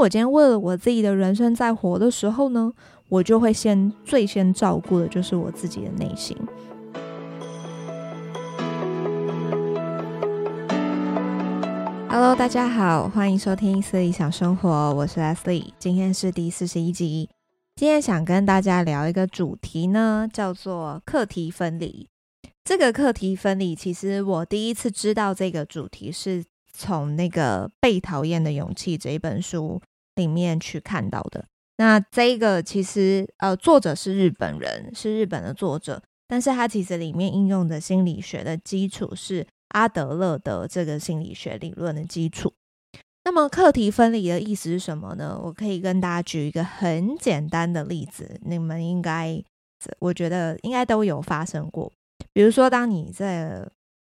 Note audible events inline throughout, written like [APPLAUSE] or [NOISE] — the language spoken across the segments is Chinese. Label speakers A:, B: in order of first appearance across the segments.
A: 我今天为了我自己的人生在活的时候呢，我就会先最先照顾的就是我自己的内心。Hello，大家好，欢迎收听斯理想生活，我是 Leslie，今天是第四十一集。今天想跟大家聊一个主题呢，叫做课题分离。这个课题分离，其实我第一次知道这个主题是从那个《被讨厌的勇气》这一本书里面去看到的。那这个其实呃，作者是日本人，是日本的作者，但是他其实里面应用的心理学的基础是阿德勒的这个心理学理论的基础。那么课题分离的意思是什么呢？我可以跟大家举一个很简单的例子，你们应该我觉得应该都有发生过。比如说，当你在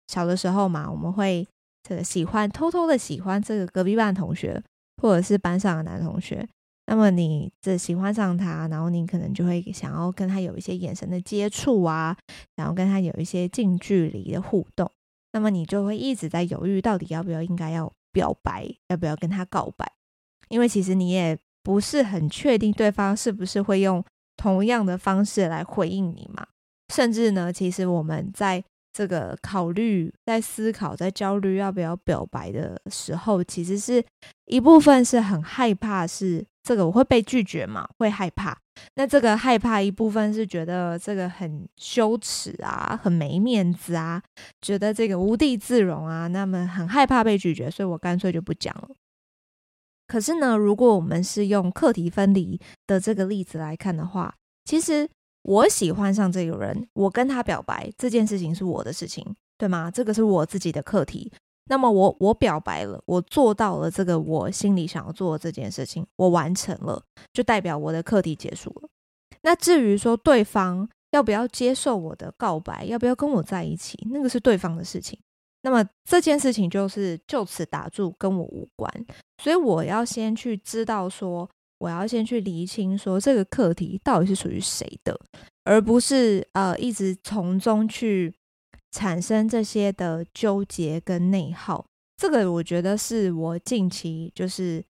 A: 小的时候嘛，我们会这个喜欢偷偷的喜欢这个隔壁班同学，或者是班上的男同学。那么你这喜欢上他，然后你可能就会想要跟他有一些眼神的接触啊，然后跟他有一些近距离的互动。那么你就会一直在犹豫，到底要不要应该要表白，要不要跟他告白？因为其实你也不是很确定对方是不是会用同样的方式来回应你嘛。甚至呢，其实我们在这个考虑、在思考、在焦虑要不要表白的时候，其实是一部分是很害怕，是这个我会被拒绝嘛，会害怕。那这个害怕一部分是觉得这个很羞耻啊，很没面子啊，觉得这个无地自容啊，那么很害怕被拒绝，所以我干脆就不讲了。可是呢，如果我们是用课题分离的这个例子来看的话，其实。我喜欢上这个人，我跟他表白这件事情是我的事情，对吗？这个是我自己的课题。那么我我表白了，我做到了这个我心里想要做的这件事情，我完成了，就代表我的课题结束了。那至于说对方要不要接受我的告白，要不要跟我在一起，那个是对方的事情。那么这件事情就是就此打住，跟我无关。所以我要先去知道说。我要先去厘清，说这个课题到底是属于谁的，而不是呃一直从中去产生这些的纠结跟内耗。这个我觉得是我近期就是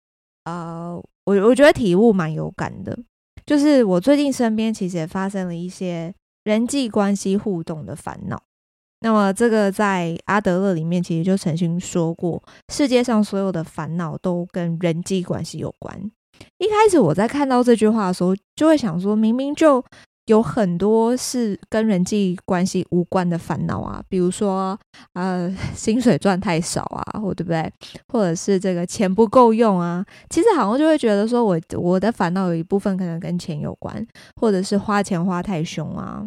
A: 呃我我觉得体悟蛮有感的，就是我最近身边其实也发生了一些人际关系互动的烦恼。那么这个在阿德勒里面其实就曾经说过，世界上所有的烦恼都跟人际关系有关。一开始我在看到这句话的时候，就会想说，明明就有很多是跟人际关系无关的烦恼啊，比如说，呃，薪水赚太少啊，或对不对？或者是这个钱不够用啊，其实好像就会觉得说我我的烦恼有一部分可能跟钱有关，或者是花钱花太凶啊，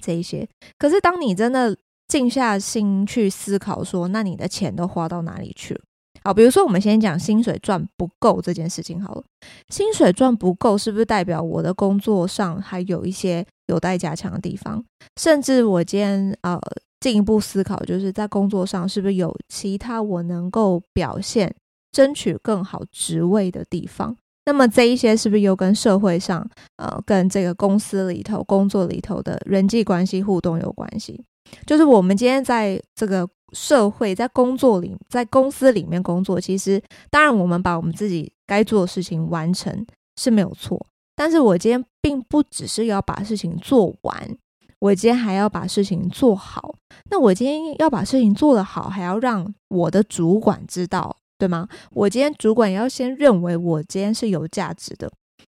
A: 这一些。可是当你真的静下心去思考说，那你的钱都花到哪里去了？好，比如说我们先讲薪水赚不够这件事情好了。薪水赚不够，是不是代表我的工作上还有一些有待加强的地方？甚至我今天呃进一步思考，就是在工作上是不是有其他我能够表现、争取更好职位的地方？那么这一些是不是又跟社会上呃跟这个公司里头工作里头的人际关系互动有关系？就是我们今天在这个。社会在工作里，在公司里面工作，其实当然我们把我们自己该做的事情完成是没有错。但是我今天并不只是要把事情做完，我今天还要把事情做好。那我今天要把事情做得好，还要让我的主管知道，对吗？我今天主管要先认为我今天是有价值的。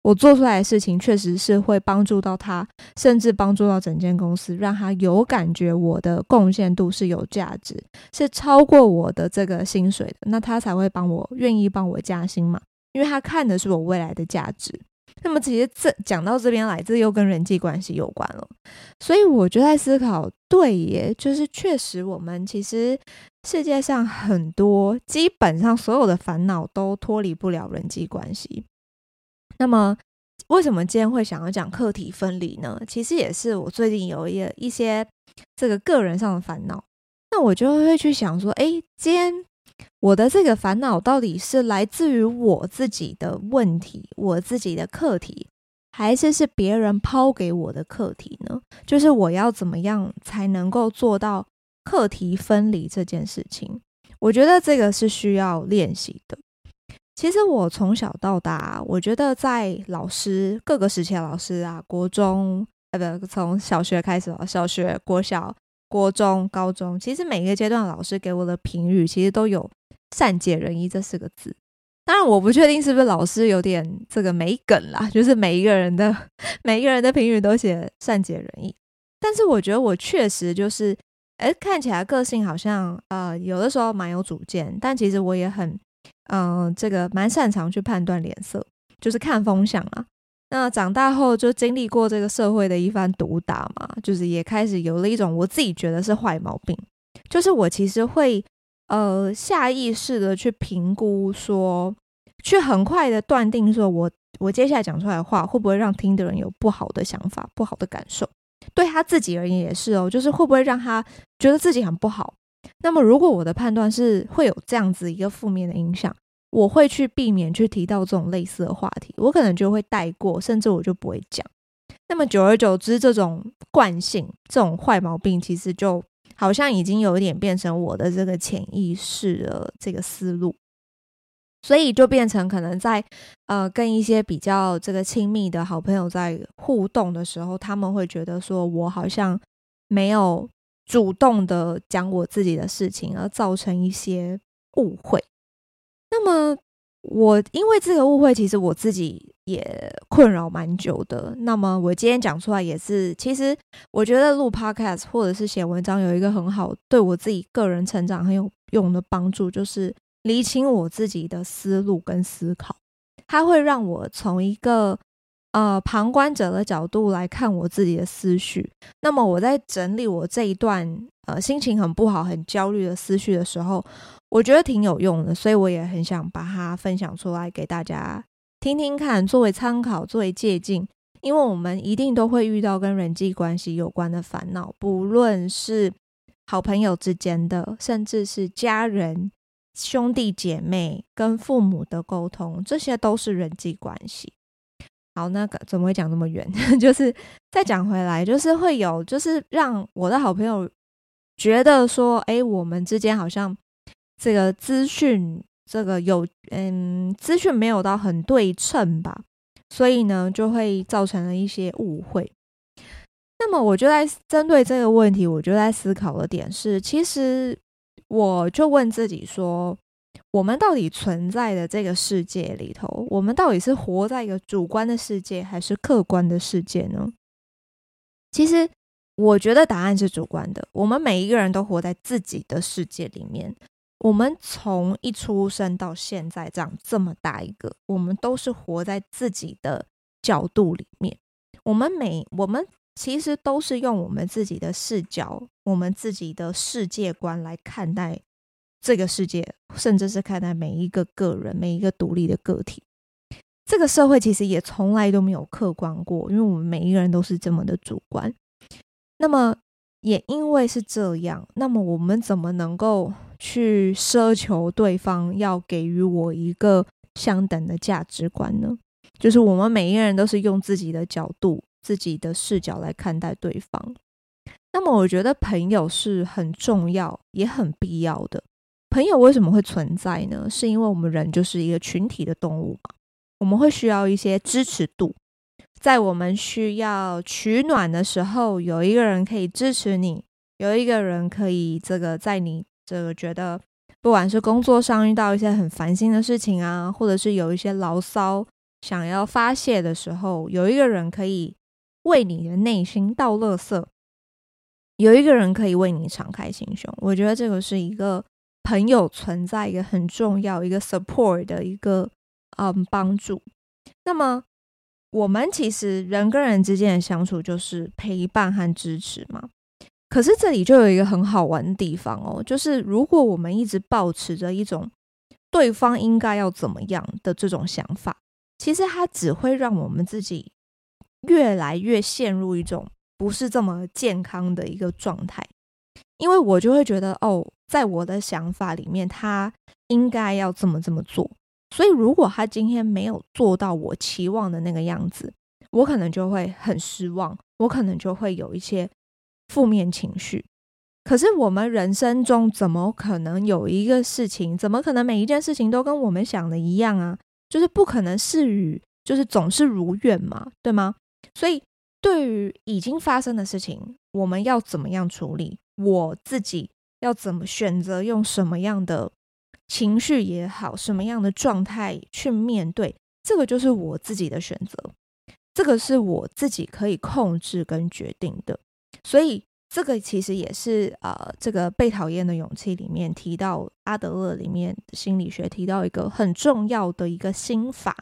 A: 我做出来的事情确实是会帮助到他，甚至帮助到整间公司，让他有感觉我的贡献度是有价值，是超过我的这个薪水的，那他才会帮我愿意帮我加薪嘛，因为他看的是我未来的价值。那么其实这讲到这边来，这又跟人际关系有关了。所以我就在思考，对耶，就是确实我们其实世界上很多，基本上所有的烦恼都脱离不了人际关系。那么，为什么今天会想要讲课题分离呢？其实也是我最近有一一些这个个人上的烦恼。那我就会去想说，诶，今天我的这个烦恼到底是来自于我自己的问题，我自己的课题，还是是别人抛给我的课题呢？就是我要怎么样才能够做到课题分离这件事情？我觉得这个是需要练习的。其实我从小到大，我觉得在老师各个时期的老师啊，国中，呃，不，从小学开始，小学、国小、国中、高中，其实每一个阶段老师给我的评语，其实都有“善解人意”这四个字。当然，我不确定是不是老师有点这个没梗啦，就是每一个人的每一个人的评语都写“善解人意”，但是我觉得我确实就是，哎，看起来个性好像呃，有的时候蛮有主见，但其实我也很。嗯，这个蛮擅长去判断脸色，就是看风向啊。那长大后就经历过这个社会的一番毒打嘛，就是也开始有了一种我自己觉得是坏毛病，就是我其实会呃下意识的去评估说，去很快的断定说我我接下来讲出来的话会不会让听的人有不好的想法、不好的感受，对他自己而言也是哦，就是会不会让他觉得自己很不好。那么，如果我的判断是会有这样子一个负面的影响，我会去避免去提到这种类似的话题，我可能就会带过，甚至我就不会讲。那么久而久之，这种惯性、这种坏毛病，其实就好像已经有一点变成我的这个潜意识的这个思路，所以就变成可能在呃跟一些比较这个亲密的好朋友在互动的时候，他们会觉得说我好像没有。主动的讲我自己的事情，而造成一些误会。那么，我因为这个误会，其实我自己也困扰蛮久的。那么，我今天讲出来也是，其实我觉得录 Podcast 或者是写文章有一个很好，对我自己个人成长很有用的帮助，就是厘清我自己的思路跟思考。它会让我从一个。呃，旁观者的角度来看我自己的思绪，那么我在整理我这一段呃心情很不好、很焦虑的思绪的时候，我觉得挺有用的，所以我也很想把它分享出来给大家听听看，作为参考、作为借鉴。因为我们一定都会遇到跟人际关系有关的烦恼，不论是好朋友之间的，甚至是家人、兄弟姐妹跟父母的沟通，这些都是人际关系。好，那个怎么会讲那么远？[LAUGHS] 就是再讲回来，就是会有，就是让我的好朋友觉得说，哎，我们之间好像这个资讯，这个有，嗯，资讯没有到很对称吧，所以呢，就会造成了一些误会。那么，我就在针对这个问题，我就在思考的点是，其实我就问自己说。我们到底存在的这个世界里头，我们到底是活在一个主观的世界，还是客观的世界呢？其实，我觉得答案是主观的。我们每一个人都活在自己的世界里面。我们从一出生到现在，这样这么大一个，我们都是活在自己的角度里面。我们每我们其实都是用我们自己的视角，我们自己的世界观来看待。这个世界，甚至是看待每一个个人、每一个独立的个体，这个社会其实也从来都没有客观过，因为我们每一个人都是这么的主观。那么，也因为是这样，那么我们怎么能够去奢求对方要给予我一个相等的价值观呢？就是我们每一个人都是用自己的角度、自己的视角来看待对方。那么，我觉得朋友是很重要，也很必要的。朋友为什么会存在呢？是因为我们人就是一个群体的动物嘛，我们会需要一些支持度，在我们需要取暖的时候，有一个人可以支持你，有一个人可以这个在你这个觉得不管是工作上遇到一些很烦心的事情啊，或者是有一些牢骚想要发泄的时候，有一个人可以为你的内心倒垃圾，有一个人可以为你敞开心胸。我觉得这个是一个。朋友存在一个很重要一个 support 的一个嗯帮助。那么我们其实人跟人之间的相处就是陪伴和支持嘛。可是这里就有一个很好玩的地方哦，就是如果我们一直保持着一种对方应该要怎么样的这种想法，其实它只会让我们自己越来越陷入一种不是这么健康的一个状态。因为我就会觉得，哦，在我的想法里面，他应该要这么这么做。所以，如果他今天没有做到我期望的那个样子，我可能就会很失望，我可能就会有一些负面情绪。可是我们人生中怎么可能有一个事情，怎么可能每一件事情都跟我们想的一样啊？就是不可能事与，就是总是如愿嘛，对吗？所以对于已经发生的事情，我们要怎么样处理？我自己要怎么选择，用什么样的情绪也好，什么样的状态去面对，这个就是我自己的选择，这个是我自己可以控制跟决定的，所以。这个其实也是呃，这个被讨厌的勇气里面提到阿德勒里面心理学提到一个很重要的一个心法，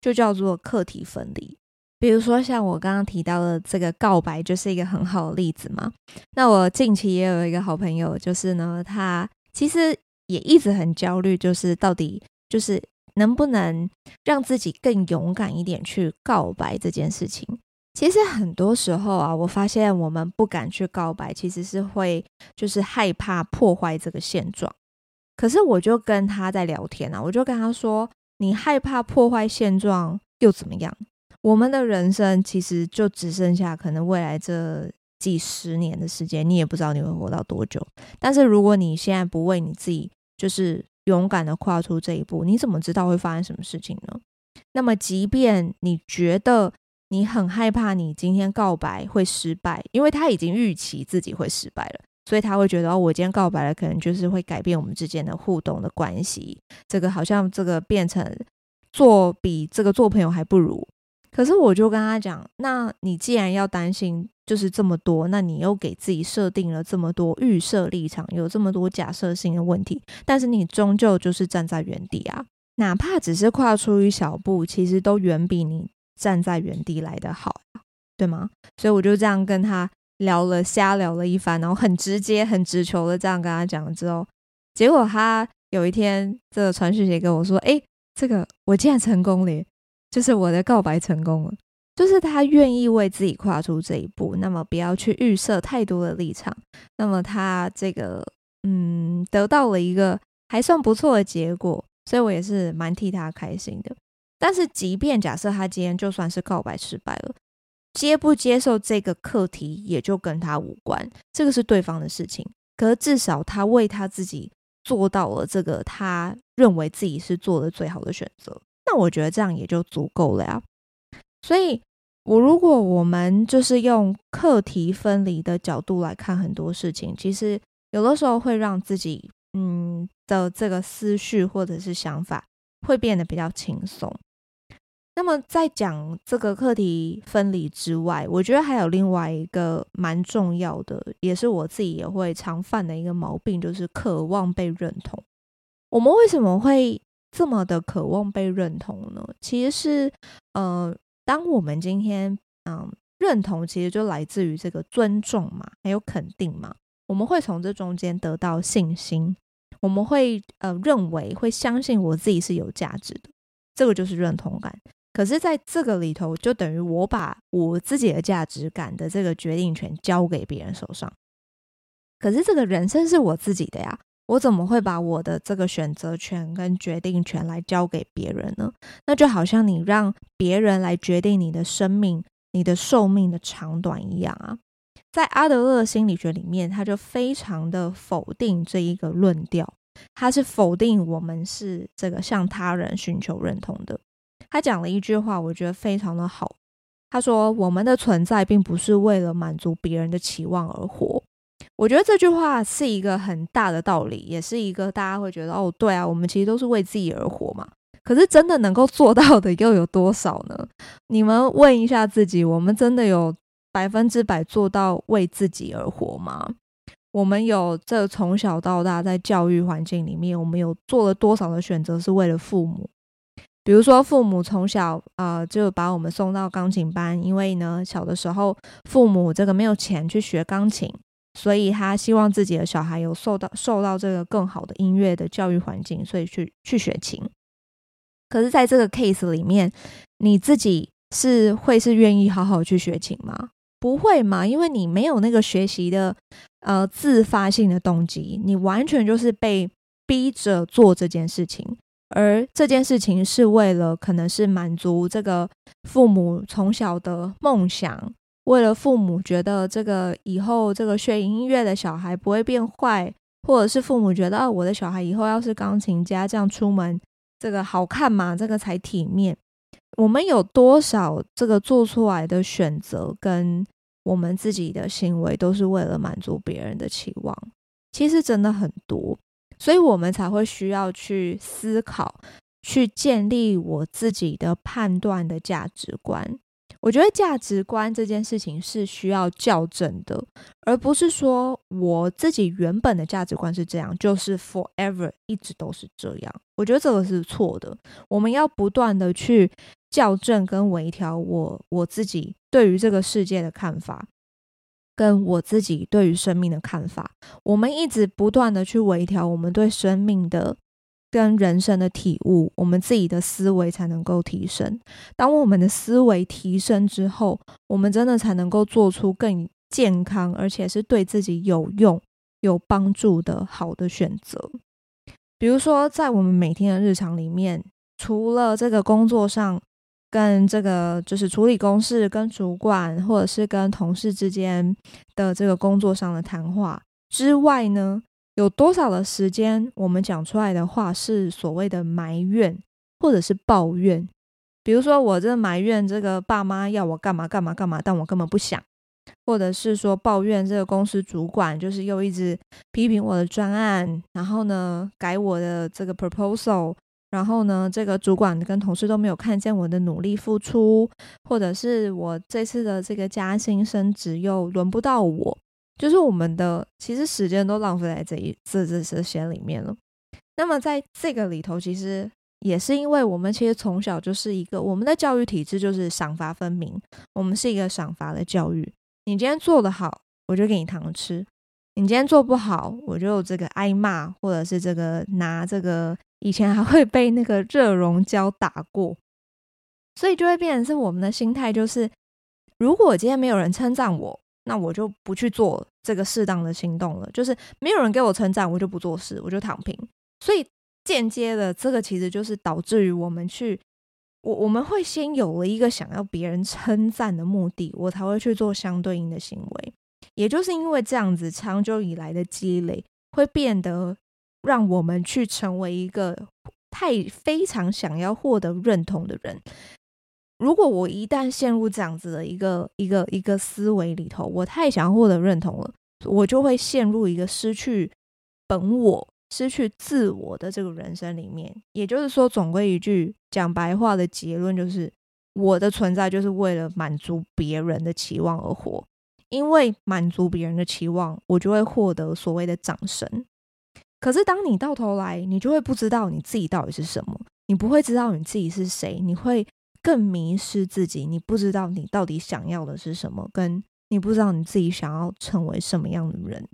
A: 就叫做课题分离。比如说像我刚刚提到的这个告白，就是一个很好的例子嘛。那我近期也有一个好朋友，就是呢，他其实也一直很焦虑，就是到底就是能不能让自己更勇敢一点去告白这件事情。其实很多时候啊，我发现我们不敢去告白，其实是会就是害怕破坏这个现状。可是我就跟他在聊天啊，我就跟他说：“你害怕破坏现状又怎么样？我们的人生其实就只剩下可能未来这几十年的时间，你也不知道你会活到多久。但是如果你现在不为你自己，就是勇敢的跨出这一步，你怎么知道会发生什么事情呢？那么，即便你觉得……你很害怕你今天告白会失败，因为他已经预期自己会失败了，所以他会觉得哦，我今天告白了，可能就是会改变我们之间的互动的关系。这个好像这个变成做比这个做朋友还不如。可是我就跟他讲，那你既然要担心就是这么多，那你又给自己设定了这么多预设立场，有这么多假设性的问题，但是你终究就是站在原地啊，哪怕只是跨出一小步，其实都远比你。站在原地来的好，对吗？所以我就这样跟他聊了，瞎聊了一番，然后很直接、很直球的这样跟他讲了之后，结果他有一天这个传讯息跟我说：“诶，这个我竟然成功了，就是我的告白成功了，就是他愿意为自己跨出这一步，那么不要去预设太多的立场，那么他这个嗯得到了一个还算不错的结果，所以我也是蛮替他开心的。”但是，即便假设他今天就算是告白失败了，接不接受这个课题也就跟他无关，这个是对方的事情。可是至少他为他自己做到了这个他认为自己是做的最好的选择，那我觉得这样也就足够了呀。所以，我如果我们就是用课题分离的角度来看很多事情，其实有的时候会让自己嗯的这个思绪或者是想法会变得比较轻松。那么，在讲这个课题分离之外，我觉得还有另外一个蛮重要的，也是我自己也会常犯的一个毛病，就是渴望被认同。我们为什么会这么的渴望被认同呢？其实是，呃，当我们今天，嗯、认同，其实就来自于这个尊重嘛，还有肯定嘛，我们会从这中间得到信心，我们会，呃，认为会相信我自己是有价值的，这个就是认同感。可是，在这个里头，就等于我把我自己的价值感的这个决定权交给别人手上。可是，这个人生是我自己的呀，我怎么会把我的这个选择权跟决定权来交给别人呢？那就好像你让别人来决定你的生命、你的寿命的长短一样啊。在阿德勒心理学里面，他就非常的否定这一个论调，他是否定我们是这个向他人寻求认同的。他讲了一句话，我觉得非常的好。他说：“我们的存在并不是为了满足别人的期望而活。”我觉得这句话是一个很大的道理，也是一个大家会觉得哦，对啊，我们其实都是为自己而活嘛。可是真的能够做到的又有多少呢？你们问一下自己：我们真的有百分之百做到为自己而活吗？我们有这从小到大在教育环境里面，我们有做了多少的选择是为了父母？比如说，父母从小呃就把我们送到钢琴班，因为呢，小的时候父母这个没有钱去学钢琴，所以他希望自己的小孩有受到受到这个更好的音乐的教育环境，所以去去学琴。可是，在这个 case 里面，你自己是会是愿意好好去学琴吗？不会嘛，因为你没有那个学习的呃自发性的动机，你完全就是被逼着做这件事情。而这件事情是为了，可能是满足这个父母从小的梦想，为了父母觉得这个以后这个学音乐的小孩不会变坏，或者是父母觉得啊，我的小孩以后要是钢琴家，这样出门这个好看嘛，这个才体面。我们有多少这个做出来的选择跟我们自己的行为，都是为了满足别人的期望？其实真的很多，所以我们才会需要去思考，去建立我自己的判断的价值观。我觉得价值观这件事情是需要校正的，而不是说我自己原本的价值观是这样，就是 forever 一直都是这样。我觉得这个是错的。我们要不断的去校正跟微调我我自己对于这个世界的看法，跟我自己对于生命的看法。我们一直不断的去微调我们对生命的。跟人生的体悟，我们自己的思维才能够提升。当我们的思维提升之后，我们真的才能够做出更健康，而且是对自己有用、有帮助的好的选择。比如说，在我们每天的日常里面，除了这个工作上跟这个就是处理公事、跟主管或者是跟同事之间的这个工作上的谈话之外呢，有多少的时间，我们讲出来的话是所谓的埋怨，或者是抱怨？比如说，我这埋怨这个爸妈要我干嘛干嘛干嘛，但我根本不想；或者是说抱怨这个公司主管，就是又一直批评我的专案，然后呢改我的这个 proposal，然后呢这个主管跟同事都没有看见我的努力付出，或者是我这次的这个加薪升职又轮不到我。就是我们的其实时间都浪费在这一这这这些里面了。那么在这个里头，其实也是因为我们其实从小就是一个我们的教育体制就是赏罚分明，我们是一个赏罚的教育。你今天做的好，我就给你糖吃；你今天做不好，我就这个挨骂，或者是这个拿这个以前还会被那个热熔胶打过，所以就会变成是我们的心态就是，如果今天没有人称赞我。那我就不去做这个适当的行动了，就是没有人给我称赞，我就不做事，我就躺平。所以间接的，这个其实就是导致于我们去，我我们会先有了一个想要别人称赞的目的，我才会去做相对应的行为。也就是因为这样子，长久以来的积累，会变得让我们去成为一个太非常想要获得认同的人。如果我一旦陷入这样子的一个一个一个思维里头，我太想获得认同了，我就会陷入一个失去本我、失去自我的这个人生里面。也就是说，总归一句，讲白话的结论就是，我的存在就是为了满足别人的期望而活。因为满足别人的期望，我就会获得所谓的掌声。可是，当你到头来，你就会不知道你自己到底是什么，你不会知道你自己是谁，你会。更迷失自己，你不知道你到底想要的是什么，跟你不知道你自己想要成为什么样的人。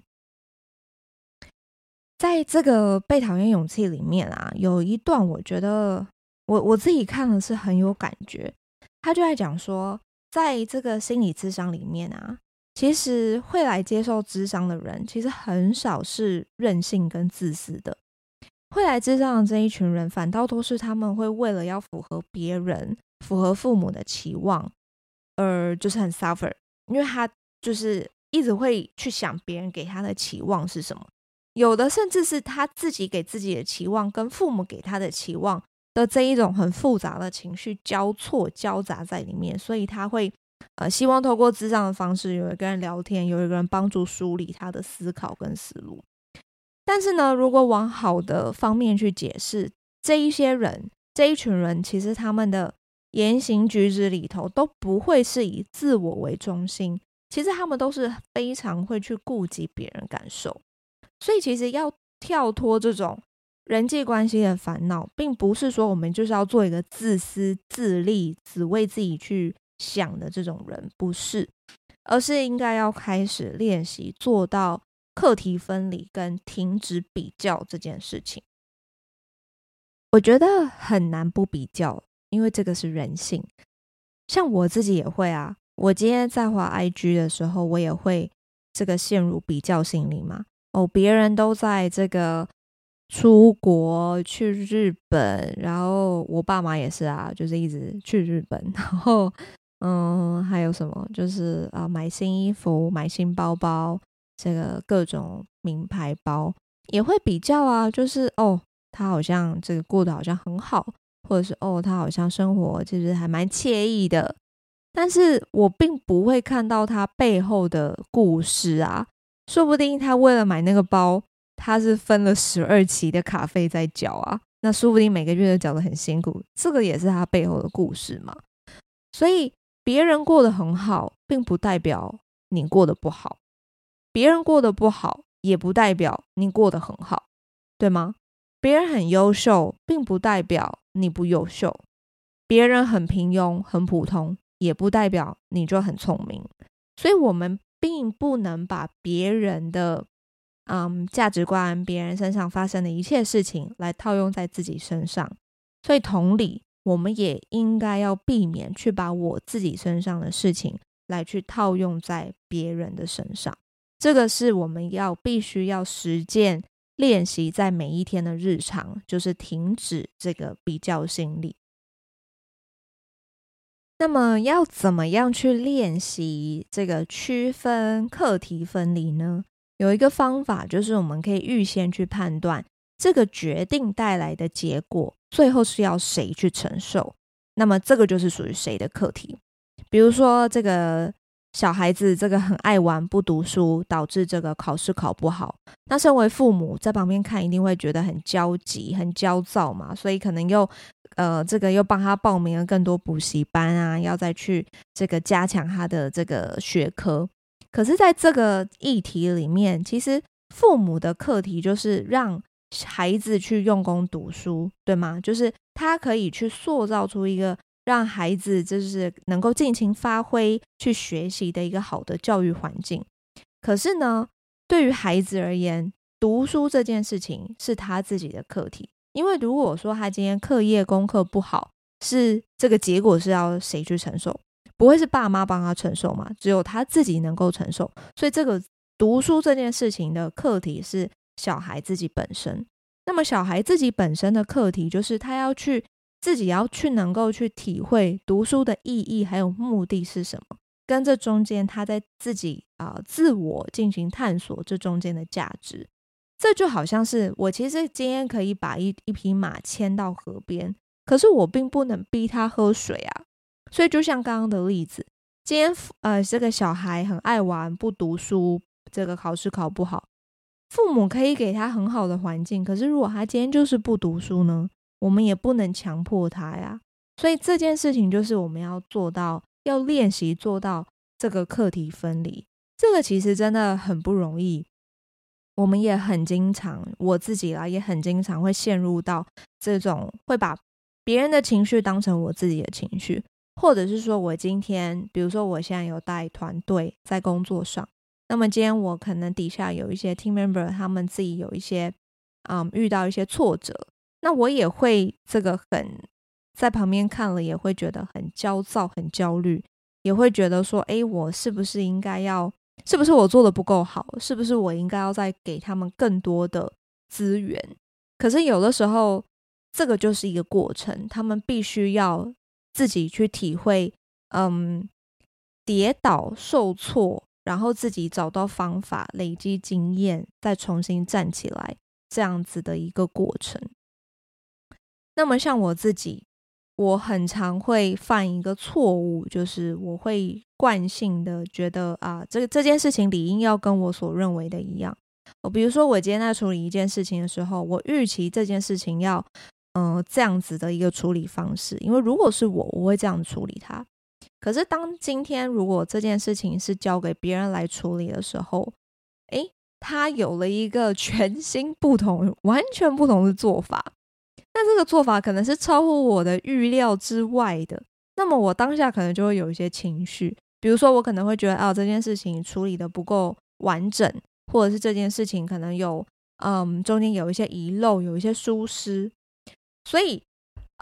A: 在这个被讨厌勇气里面啊，有一段我觉得我我自己看了是很有感觉。他就在讲说，在这个心理智商里面啊，其实会来接受智商的人，其实很少是任性跟自私的。会来智商的这一群人，反倒都是他们会为了要符合别人。符合父母的期望，而就是很 suffer，因为他就是一直会去想别人给他的期望是什么，有的甚至是他自己给自己的期望跟父母给他的期望的这一种很复杂的情绪交错交杂在里面，所以他会呃希望透过智障的方式，有一个人聊天，有一个人帮助梳理他的思考跟思路。但是呢，如果往好的方面去解释，这一些人这一群人其实他们的。言行举止里头都不会是以自我为中心，其实他们都是非常会去顾及别人感受，所以其实要跳脱这种人际关系的烦恼，并不是说我们就是要做一个自私自利、只为自己去想的这种人，不是，而是应该要开始练习做到课题分离跟停止比较这件事情。我觉得很难不比较。因为这个是人性，像我自己也会啊。我今天在滑 IG 的时候，我也会这个陷入比较心理嘛。哦，别人都在这个出国去日本，然后我爸妈也是啊，就是一直去日本，[LAUGHS] 然后嗯，还有什么？就是啊，买新衣服、买新包包，这个各种名牌包也会比较啊。就是哦，他好像这个过得好像很好，或者是哦，他好像生活其实还蛮惬意的。但是我并不会看到他背后的故事啊。说不定他为了买那个包，他是分了十二期的卡费在缴啊。那说不定每个月都缴得很辛苦，这个也是他背后的故事嘛。所以。别人过得很好，并不代表你过得不好；别人过得不好，也不代表你过得很好，对吗？别人很优秀，并不代表你不优秀；别人很平庸、很普通，也不代表你就很聪明。所以，我们并不能把别人的嗯价值观、别人身上发生的一切事情来套用在自己身上。所以，同理。我们也应该要避免去把我自己身上的事情来去套用在别人的身上，这个是我们要必须要实践练习在每一天的日常，就是停止这个比较心理。那么要怎么样去练习这个区分课题分离呢？有一个方法就是我们可以预先去判断。这个决定带来的结果，最后是要谁去承受？那么这个就是属于谁的课题？比如说，这个小孩子这个很爱玩不读书，导致这个考试考不好。那身为父母在旁边看，一定会觉得很焦急、很焦躁嘛。所以可能又呃，这个又帮他报名了更多补习班啊，要再去这个加强他的这个学科。可是，在这个议题里面，其实父母的课题就是让。孩子去用功读书，对吗？就是他可以去塑造出一个让孩子就是能够尽情发挥、去学习的一个好的教育环境。可是呢，对于孩子而言，读书这件事情是他自己的课题。因为如果说他今天课业功课不好，是这个结果是要谁去承受？不会是爸妈帮他承受吗？只有他自己能够承受。所以这个读书这件事情的课题是。小孩自己本身，那么小孩自己本身的课题就是他要去自己要去能够去体会读书的意义还有目的是什么，跟这中间他在自己啊、自我进行探索这中间的价值，这就好像是我其实今天可以把一一匹马牵到河边，可是我并不能逼他喝水啊，所以就像刚刚的例子，今天呃这个小孩很爱玩不读书，这个考试考不好。父母可以给他很好的环境，可是如果他今天就是不读书呢？我们也不能强迫他呀。所以这件事情就是我们要做到，要练习做到这个课题分离。这个其实真的很不容易。我们也很经常，我自己啦也很经常会陷入到这种会把别人的情绪当成我自己的情绪，或者是说我今天，比如说我现在有带团队在工作上。那么今天我可能底下有一些 team member，他们自己有一些，嗯，遇到一些挫折，那我也会这个很在旁边看了，也会觉得很焦躁、很焦虑，也会觉得说，诶，我是不是应该要，是不是我做的不够好，是不是我应该要再给他们更多的资源？可是有的时候，这个就是一个过程，他们必须要自己去体会，嗯，跌倒、受挫。然后自己找到方法，累积经验，再重新站起来，这样子的一个过程。那么像我自己，我很常会犯一个错误，就是我会惯性的觉得啊，这个这件事情理应要跟我所认为的一样。我比如说，我今天在处理一件事情的时候，我预期这件事情要嗯、这样子的一个处理方式，因为如果是我，我会这样处理它。可是，当今天如果这件事情是交给别人来处理的时候，诶，他有了一个全新不同、完全不同的做法。那这个做法可能是超乎我的预料之外的。那么，我当下可能就会有一些情绪，比如说，我可能会觉得，啊，这件事情处理得不够完整，或者是这件事情可能有，嗯，中间有一些遗漏，有一些疏失，所以。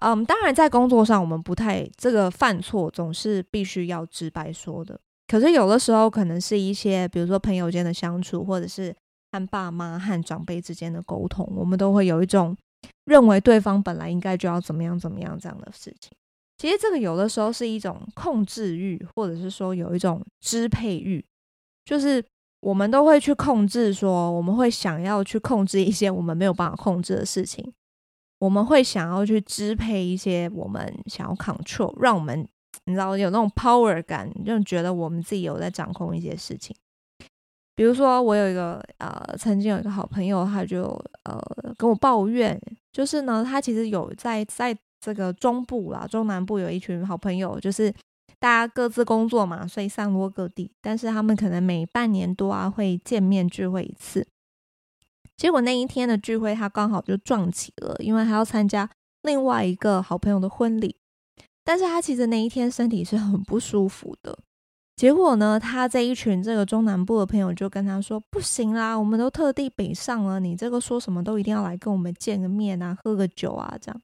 A: 嗯，当然，在工作上，我们不太这个犯错，总是必须要直白说的。可是有的时候，可能是一些，比如说朋友间的相处，或者是和爸妈和长辈之间的沟通，我们都会有一种认为对方本来应该就要怎么样怎么样这样的事情。其实这个有的时候是一种控制欲，或者是说有一种支配欲，就是我们都会去控制，说我们会想要去控制一些我们没有办法控制的事情，我们会想要去支配一些我们想要 control，让我们你知道有那种 power 感，就觉得我们自己有在掌控一些事情。比如说，我有一个呃，曾经有一个好朋友，他就呃跟我抱怨，就是呢，他其实有在在这个中部啦、中南部有一群好朋友，就是大家各自工作嘛，所以散落各地，但是他们可能每半年多啊会见面聚会一次。结果那一天的聚会，他刚好就撞期了，因为他要参加另外一个好朋友的婚礼，但是他其实那一天身体是很不舒服的。结果呢，他这一群这个中南部的朋友就跟他说：“不行啦，我们都特地北上了，你这个说什么都一定要来跟我们见个面啊，喝个酒啊，这样。”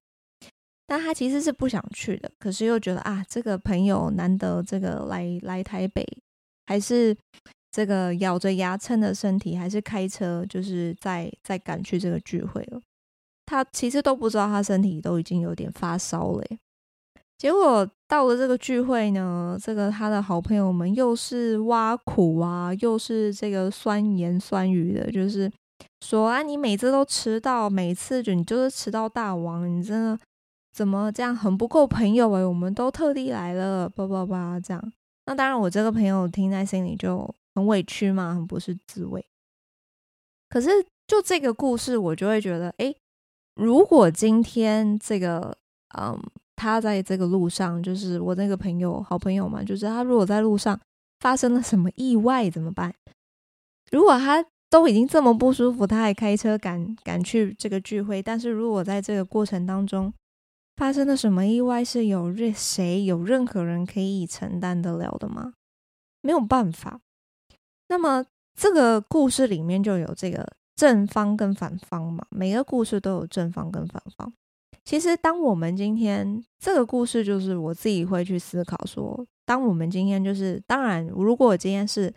A: 但他其实是不想去的，可是又觉得啊，这个朋友难得这个来来台北，还是这个咬着牙撑着身体，还是开车，就是在在赶去这个聚会了。他其实都不知道他身体都已经有点发烧了。结果到了这个聚会呢，这个他的好朋友们又是挖苦啊，又是这个酸言酸语的，就是说啊，你每次都迟到，每次就你就是迟到大王，你真的怎么这样很不够朋友诶，我们都特地来了，叭叭叭这样。那当然，我这个朋友听在心里就很委屈嘛，很不是滋味。可是就这个故事，我就会觉得，诶，如果今天这个，嗯。他在这个路上，就是我那个朋友，好朋友嘛，就是他如果在路上发生了什么意外怎么办？如果他都已经这么不舒服，他还开车赶赶去这个聚会，但是如果在这个过程当中发生了什么意外，是有任谁有任何人可以承担得了的吗？没有办法。那么这个故事里面就有这个正方跟反方嘛，每个故事都有正方跟反方。其实，当我们今天这个故事，就是我自己会去思考说，当我们今天就是，当然，如果我今天是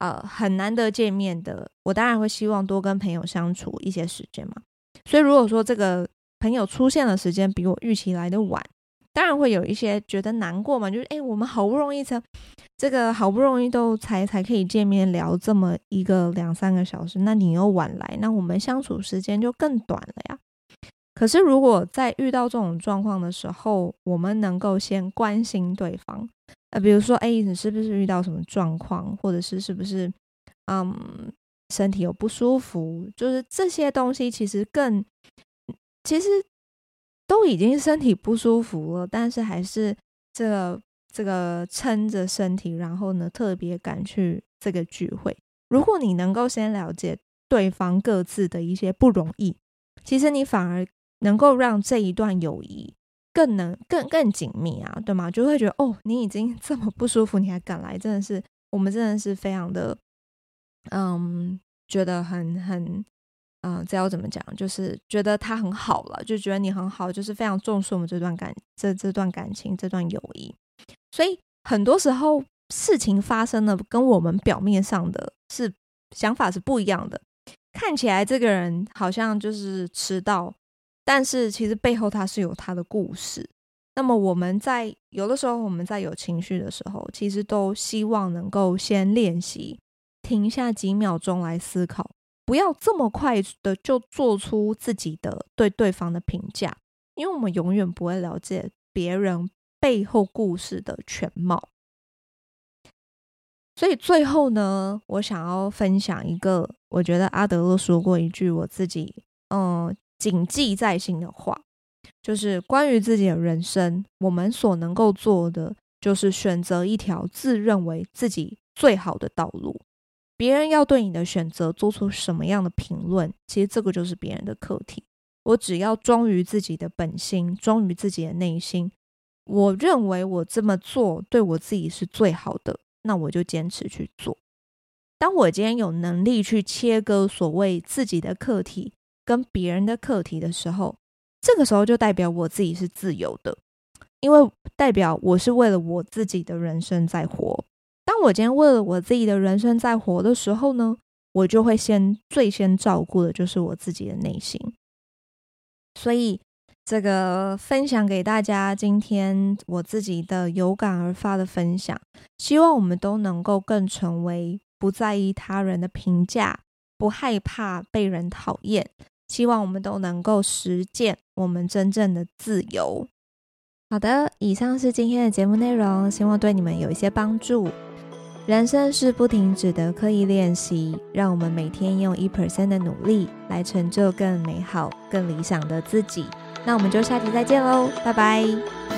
A: 呃很难得见面的，我当然会希望多跟朋友相处一些时间嘛。所以，如果说这个朋友出现的时间比我预期来的晚，当然会有一些觉得难过嘛。就是哎，我们好不容易才这个好不容易都才才可以见面聊这么一个两三个小时，那你又晚来，那我们相处时间就更短了呀。可是，如果在遇到这种状况的时候，我们能够先关心对方，呃，比如说，哎，你是不是遇到什么状况，或者是是不是，嗯，身体有不舒服，就是这些东西，其实更，其实都已经身体不舒服了，但是还是这个这个撑着身体，然后呢，特别赶去这个聚会。如果你能够先了解对方各自的一些不容易，其实你反而。能够让这一段友谊更能更更紧密啊，对吗？就会觉得哦，你已经 [LAUGHS] 这么不舒服，你还敢来，真的是我们真的是非常的，嗯，觉得很很，嗯，这要怎么讲？就是觉得他很好了，就觉得你很好，就是非常重视我们这段感这这段感情这段友谊。所以很多时候事情发生了，跟我们表面上的是想法是不一样的。看起来这个人好像就是迟到。但是其实背后他是有他的故事。那么我们在有的时候我们在有情绪的时候，其实都希望能够先练习停下几秒钟来思考，不要这么快的就做出自己的对对方的评价，因为我们永远不会了解别人背后故事的全貌。所以最后呢，我想要分享一个，我觉得阿德勒说过一句我自己嗯。谨记在心的话，就是关于自己的人生，我们所能够做的，就是选择一条自认为自己最好的道路。别人要对你的选择做出什么样的评论，其实这个就是别人的课题。我只要忠于自己的本心，忠于自己的内心，我认为我这么做对我自己是最好的，那我就坚持去做。当我今天有能力去切割所谓自己的课题，跟别人的课题的时候，这个时候就代表我自己是自由的，因为代表我是为了我自己的人生在活。当我今天为了我自己的人生在活的时候呢，我就会先最先照顾的就是我自己的内心。所以这个分享给大家，今天我自己的有感而发的分享，希望我们都能够更成为不在意他人的评价，不害怕被人讨厌。希望我们都能够实践我们真正的自由。好的，以上是今天的节目内容，希望对你们有一些帮助。人生是不停止的刻意练习，让我们每天用一 percent 的努力来成就更美好、更理想的自己。那我们就下期再见喽，拜拜。